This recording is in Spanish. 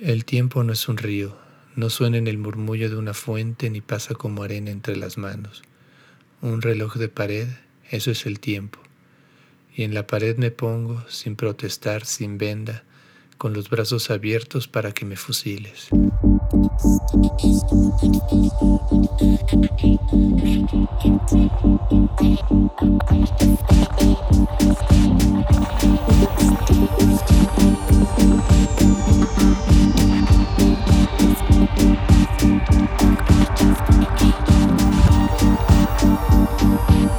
El tiempo no es un río, no suena en el murmullo de una fuente ni pasa como arena entre las manos. Un reloj de pared, eso es el tiempo. Y en la pared me pongo, sin protestar, sin venda, con los brazos abiertos para que me fusiles. Música